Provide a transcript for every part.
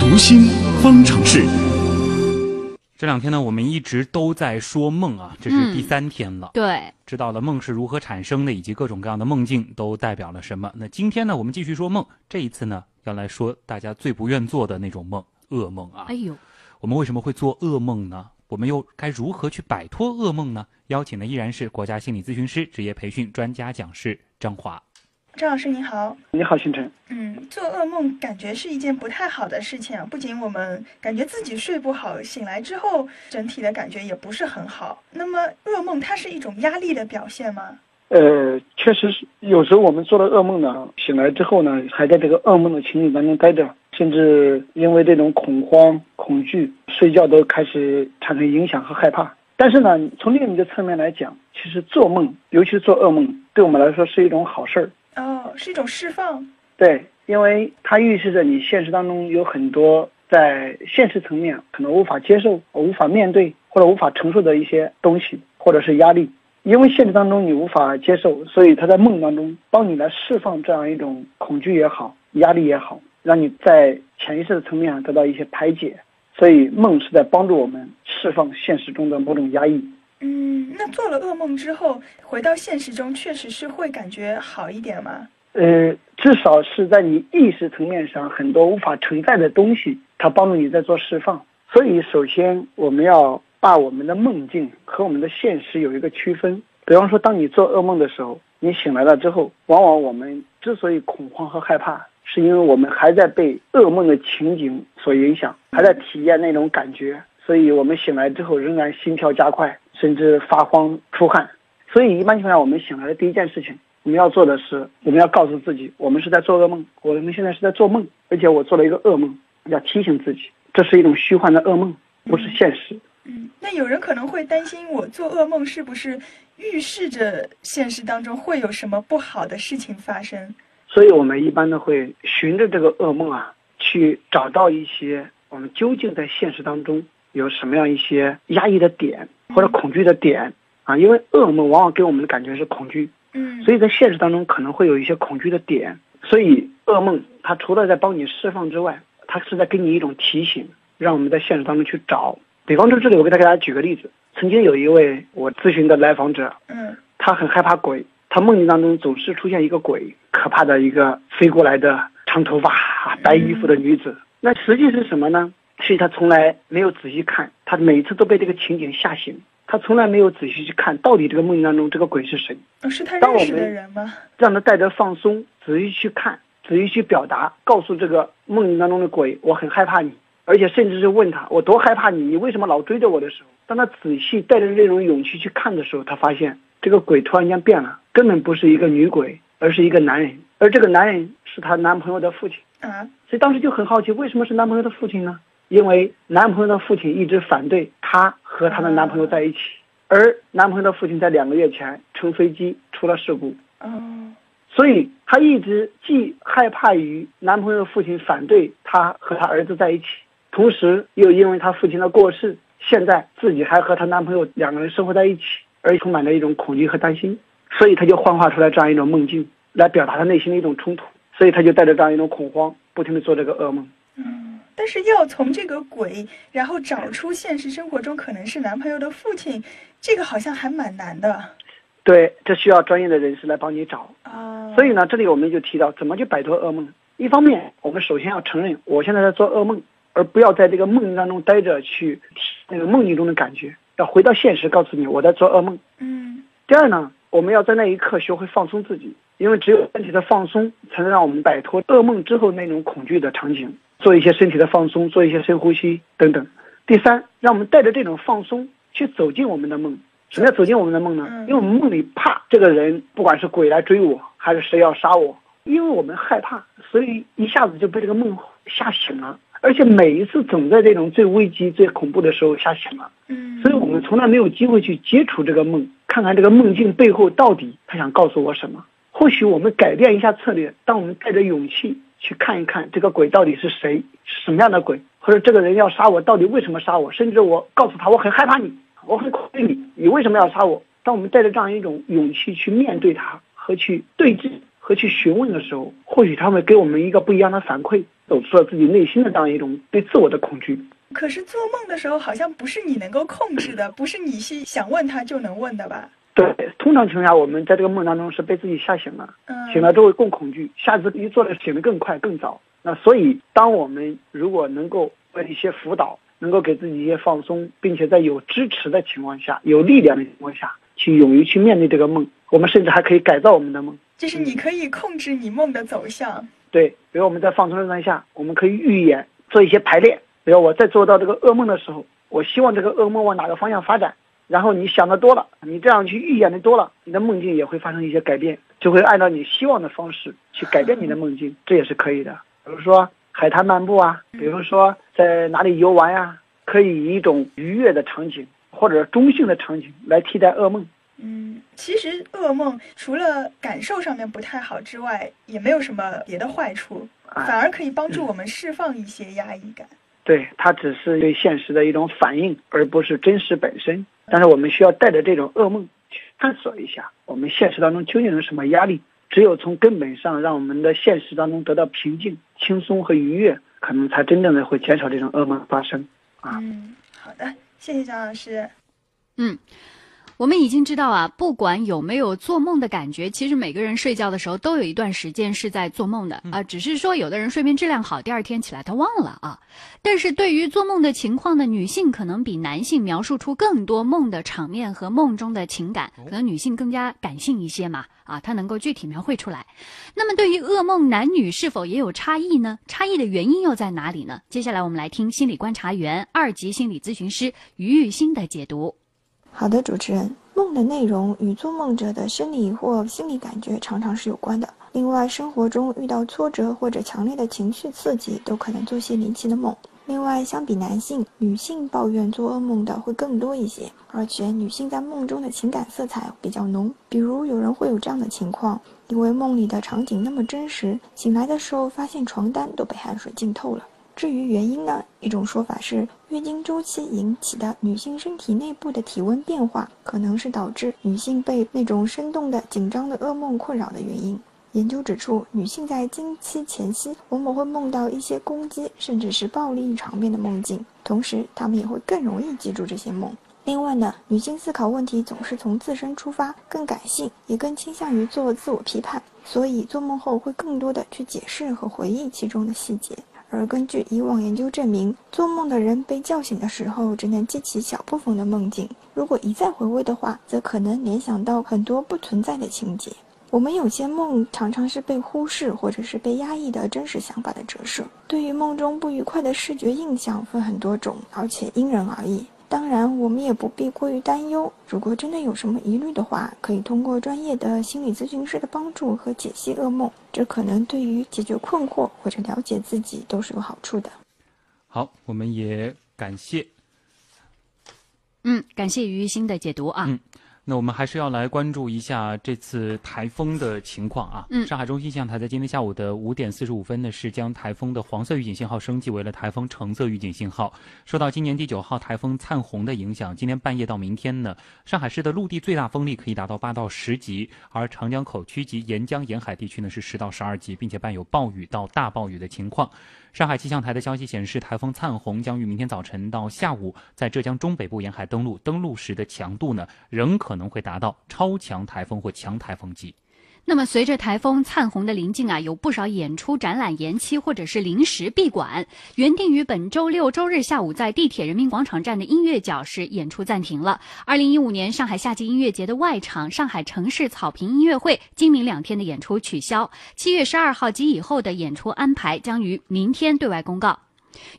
读心方程式。这两天呢，我们一直都在说梦啊，这是第三天了。对，知道了梦是如何产生的，以及各种各样的梦境都代表了什么。那今天呢，我们继续说梦。这一次呢，要来说大家最不愿做的那种梦——噩梦啊。哎呦，我们为什么会做噩梦呢？我们又该如何去摆脱噩梦呢？邀请的依然是国家心理咨询师、职业培训专家讲师张华。张老师您好，你好，星辰。嗯，做噩梦感觉是一件不太好的事情啊。不仅我们感觉自己睡不好，醒来之后整体的感觉也不是很好。那么，噩梦它是一种压力的表现吗？呃，确实是。有时候我们做了噩梦呢，醒来之后呢，还在这个噩梦的情景当中待着，甚至因为这种恐慌、恐惧，睡觉都开始产生影响和害怕。但是呢，从另一个侧面来讲，其实做梦，尤其是做噩梦，对我们来说是一种好事儿。哦，是一种释放。对，因为它预示着你现实当中有很多在现实层面可能无法接受、无法面对或者无法承受的一些东西，或者是压力。因为现实当中你无法接受，所以他在梦当中帮你来释放这样一种恐惧也好、压力也好，让你在潜意识的层面上得到一些排解。所以梦是在帮助我们释放现实中的某种压抑。嗯，那做了噩梦之后，回到现实中，确实是会感觉好一点吗？呃，至少是在你意识层面上，很多无法承载的东西，它帮助你在做释放。所以，首先我们要把我们的梦境和我们的现实有一个区分。比方说，当你做噩梦的时候，你醒来了之后，往往我们之所以恐慌和害怕，是因为我们还在被噩梦的情景所影响，还在体验那种感觉，所以我们醒来之后仍然心跳加快。甚至发慌出汗，所以一般情况下，我们醒来的第一件事情，我们要做的是，我们要告诉自己，我们是在做噩梦，我们现在是在做梦，而且我做了一个噩梦，要提醒自己，这是一种虚幻的噩梦，不是现实。嗯，那有人可能会担心，我做噩梦是不是预示着现实当中会有什么不好的事情发生？所以我们一般都会循着这个噩梦啊，去找到一些我们究竟在现实当中有什么样一些压抑的点。或者恐惧的点啊，因为噩梦往往给我们的感觉是恐惧，嗯，所以在现实当中可能会有一些恐惧的点，所以噩梦它除了在帮你释放之外，它是在给你一种提醒，让我们在现实当中去找。比方说这里我给大家举个例子，曾经有一位我咨询的来访者，嗯，他很害怕鬼，他梦境当中总是出现一个鬼，可怕的一个飞过来的长头发、白衣服的女子，那实际是什么呢？所以他从来没有仔细看，他每次都被这个情景吓醒。他从来没有仔细去看到底这个梦境当中这个鬼是谁。是他认识的人吗？让他带着放松，仔细去看，仔细去表达，告诉这个梦境当中的鬼，我很害怕你，而且甚至是问他，我多害怕你，你为什么老追着我的时候，当他仔细带着这种勇气去看的时候，他发现这个鬼突然间变了，根本不是一个女鬼，而是一个男人，而这个男人是她男朋友的父亲。啊，所以当时就很好奇，为什么是男朋友的父亲呢？因为男朋友的父亲一直反对她和她的男朋友在一起，而男朋友的父亲在两个月前乘飞机出了事故，嗯，所以她一直既害怕于男朋友的父亲反对她和她儿子在一起，同时又因为她父亲的过世，现在自己还和她男朋友两个人生活在一起，而充满着一种恐惧和担心，所以她就幻化出来这样一种梦境来表达她内心的一种冲突，所以她就带着这样一种恐慌，不停地做这个噩梦。嗯。但是要从这个鬼，然后找出现实生活中可能是男朋友的父亲，这个好像还蛮难的。对，这需要专业的人士来帮你找啊。所以呢，这里我们就提到怎么去摆脱噩梦。一方面，我们首先要承认我现在在做噩梦，而不要在这个梦境当中待着去那个梦境中的感觉，要回到现实，告诉你我在做噩梦。嗯。第二呢，我们要在那一刻学会放松自己，因为只有身体的放松，才能让我们摆脱噩梦之后那种恐惧的场景。做一些身体的放松，做一些深呼吸等等。第三，让我们带着这种放松去走进我们的梦。什么叫走进我们的梦呢？因为我们梦里怕这个人，不管是鬼来追我，还是谁要杀我，因为我们害怕，所以一下子就被这个梦吓醒了。而且每一次总在这种最危机、最恐怖的时候吓醒了。嗯，所以我们从来没有机会去接触这个梦，看看这个梦境背后到底他想告诉我什么。或许我们改变一下策略，当我们带着勇气。去看一看这个鬼到底是谁，是什么样的鬼，或者这个人要杀我，到底为什么杀我？甚至我告诉他我很害怕你，我很恐惧你，你为什么要杀我？当我们带着这样一种勇气去面对他和去对峙和去询问的时候，或许他会给我们一个不一样的反馈。走出了自己内心的这样一种对自我的恐惧。可是做梦的时候，好像不是你能够控制的，不是你是想问他就能问的吧？对，通常情况下，我们在这个梦当中是被自己吓醒了，嗯，醒了之后更恐惧，下次一做的醒得更快更早。那所以，当我们如果能够做一些辅导，能够给自己一些放松，并且在有支持的情况下、有力量的情况下去勇于去面对这个梦，我们甚至还可以改造我们的梦。就是你可以控制你梦的走向。对，比如我们在放松状态下，我们可以预演做一些排练。比如我在做到这个噩梦的时候，我希望这个噩梦往哪个方向发展。然后你想的多了，你这样去预演的多了，你的梦境也会发生一些改变，就会按照你希望的方式去改变你的梦境，这也是可以的。比如说海滩漫步啊，比如说在哪里游玩呀，可以以一种愉悦的场景或者中性的场景来替代噩梦。嗯，其实噩梦除了感受上面不太好之外，也没有什么别的坏处，反而可以帮助我们释放一些压抑感。对，它只是对现实的一种反应，而不是真实本身。但是我们需要带着这种噩梦去探索一下，我们现实当中究竟有什么压力？只有从根本上让我们的现实当中得到平静、轻松和愉悦，可能才真正的会减少这种噩梦发生。啊，嗯，好的，谢谢张老师。嗯。我们已经知道啊，不管有没有做梦的感觉，其实每个人睡觉的时候都有一段时间是在做梦的啊。只是说，有的人睡眠质量好，第二天起来他忘了啊。但是对于做梦的情况呢，女性可能比男性描述出更多梦的场面和梦中的情感，可能女性更加感性一些嘛啊，她能够具体描绘出来。那么对于噩梦，男女是否也有差异呢？差异的原因又在哪里呢？接下来我们来听心理观察员、二级心理咨询师于玉欣的解读。好的，主持人，梦的内容与做梦者的生理或心理感觉常常是有关的。另外，生活中遇到挫折或者强烈的情绪刺激，都可能做些离奇的梦。另外，相比男性，女性抱怨做噩梦的会更多一些，而且女性在梦中的情感色彩比较浓。比如，有人会有这样的情况：因为梦里的场景那么真实，醒来的时候发现床单都被汗水浸透了。至于原因呢？一种说法是，月经周期引起的女性身体内部的体温变化，可能是导致女性被那种生动的、紧张的噩梦困扰的原因。研究指出，女性在经期前夕往往会梦到一些攻击甚至是暴力场面的梦境，同时她们也会更容易记住这些梦。另外呢，女性思考问题总是从自身出发，更感性，也更倾向于做自我批判，所以做梦后会更多的去解释和回忆其中的细节。而根据以往研究证明，做梦的人被叫醒的时候，只能记起小部分的梦境。如果一再回味的话，则可能联想到很多不存在的情节。我们有些梦常常是被忽视或者是被压抑的真实想法的折射。对于梦中不愉快的视觉印象分很多种，而且因人而异。当然，我们也不必过于担忧。如果真的有什么疑虑的话，可以通过专业的心理咨询师的帮助和解析噩梦，这可能对于解决困惑或者了解自己都是有好处的。好，我们也感谢，嗯，感谢于心的解读啊。嗯。那我们还是要来关注一下这次台风的情况啊。嗯，上海中心气象台在今天下午的五点四十五分呢，是将台风的黄色预警信号升级为了台风橙色预警信号。受到今年第九号台风灿红的影响，今天半夜到明天呢，上海市的陆地最大风力可以达到八到十级，而长江口区及沿江沿海地区呢是十到十二级，并且伴有暴雨到大暴雨的情况。上海气象台的消息显示，台风灿鸿将于明天早晨到下午在浙江中北部沿海登陆，登陆时的强度呢仍可能会达到超强台风或强台风级。那么，随着台风灿红的临近啊，有不少演出展览延期或者是临时闭馆。原定于本周六周日下午在地铁人民广场站的音乐角是演出暂停了。二零一五年上海夏季音乐节的外场上海城市草坪音乐会今明两天的演出取消，七月十二号及以后的演出安排将于明天对外公告。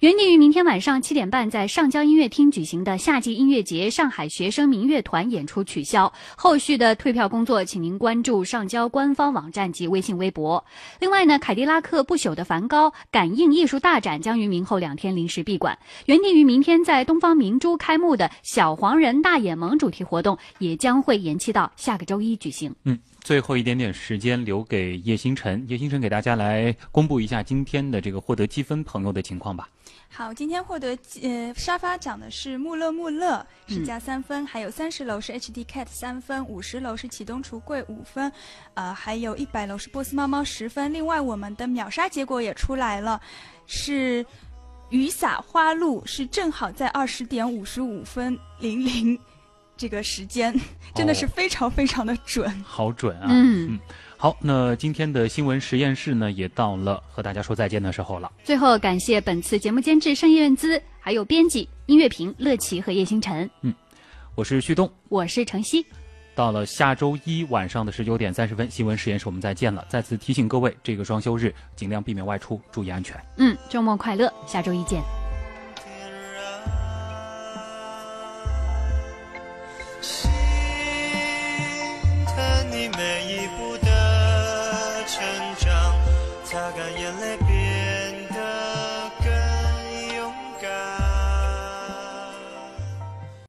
原定于明天晚上七点半在上交音乐厅举行的夏季音乐节上海学生民乐团演出取消，后续的退票工作，请您关注上交官方网站及微信微博。另外呢，凯迪拉克不朽的梵高感应艺术大展将于明后两天临时闭馆，原定于明天在东方明珠开幕的小黄人大眼萌主题活动也将会延期到下个周一举行。嗯。最后一点点时间留给叶星辰，叶星辰给大家来公布一下今天的这个获得积分朋友的情况吧。好，今天获得呃沙发奖的是穆勒穆勒，是加三分，还有三十楼是 HD Cat 三分，五十楼是启东橱柜五分，呃，还有一百楼是波斯猫猫十分。另外，我们的秒杀结果也出来了，是雨洒花露，是正好在二十点五十五分零零这个时间，真的是非常非常的准，好准啊！嗯嗯，好，那今天的新闻实验室呢，也到了和大家说再见的时候了。最后感谢本次节目监制盛燕姿，还有编辑音乐评乐琪和叶星辰，嗯我是旭东，我是程曦。到了下周一晚上的十九点三十分，新闻实验室我们再见了。再次提醒各位，这个双休日尽量避免外出，注意安全。嗯，周末快乐，下周一见。